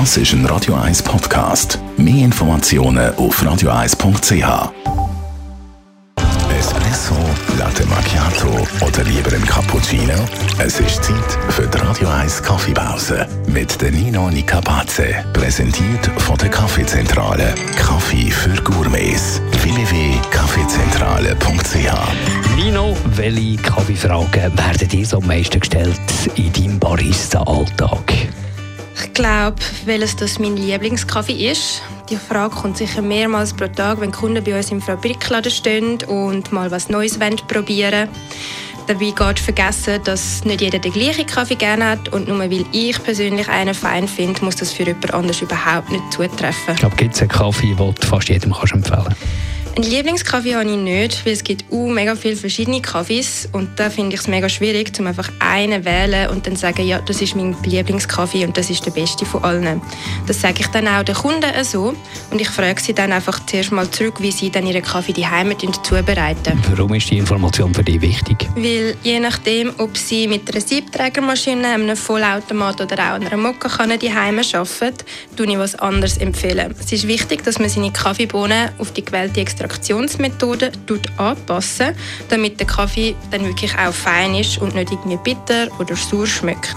Das ist ein Radio 1 Podcast. Mehr Informationen auf radio1.ch. Espresso, Latte Macchiato oder lieber ein Cappuccino? Es ist Zeit für die Radio 1 Kaffeepause mit der Nino Nicapace. Präsentiert von der Kaffeezentrale. Kaffee für Gourmets. www.kaffeezentrale.ch Nino, welche Kaffeefragen werden dir so am meisten gestellt in deinem Barista-Alltag? Ich glaube, welches das mein Lieblingskaffee ist. Die Frage kommt sicher mehrmals pro Tag, wenn Kunden bei uns im Fabrikladen stehen und mal was Neues probieren wollen. Dabei geht vergessen, dass nicht jeder den gleichen Kaffee gerne hat und nur weil ich persönlich einen fein finde, muss das für jemand anderes überhaupt nicht zutreffen. Ich glaube, gibt es einen Kaffee, den du fast jedem kannst empfehlen kannst? Einen Lieblingskaffee habe ich nicht, weil es gibt uh, mega viele verschiedene Kaffees und da finde ich es mega schwierig, um einfach einen zu wählen und dann zu sagen, ja, das ist mein Lieblingskaffee und das ist der beste von allen. Das sage ich dann auch den Kunden so und ich frage sie dann einfach zuerst mal zurück, wie sie dann ihren Kaffee die Heime zubereiten. Warum ist die Information für dich wichtig? Weil je nachdem, ob sie mit einer Siebträgermaschine, einem Vollautomat oder auch einer Mokkakanne die Heime arbeiten, tue ich was anderes empfehlen. Es ist wichtig, dass man seine Kaffeebohnen auf die gewählte Extraktion Extraktionsmethode anpassen, damit der Kaffee dann wirklich auch fein ist und nicht irgendwie bitter oder sauer schmeckt.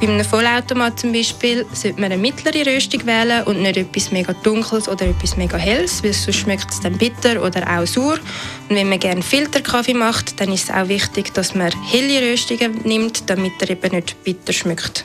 Bei einem Vollautomat zum Beispiel sollte man eine mittlere Röstung wählen und nicht etwas mega Dunkles oder etwas mega Helles, weil sonst schmeckt es dann bitter oder auch sauer. Und wenn man gerne Filterkaffee macht, dann ist es auch wichtig, dass man helle Röstungen nimmt, damit er eben nicht bitter schmeckt.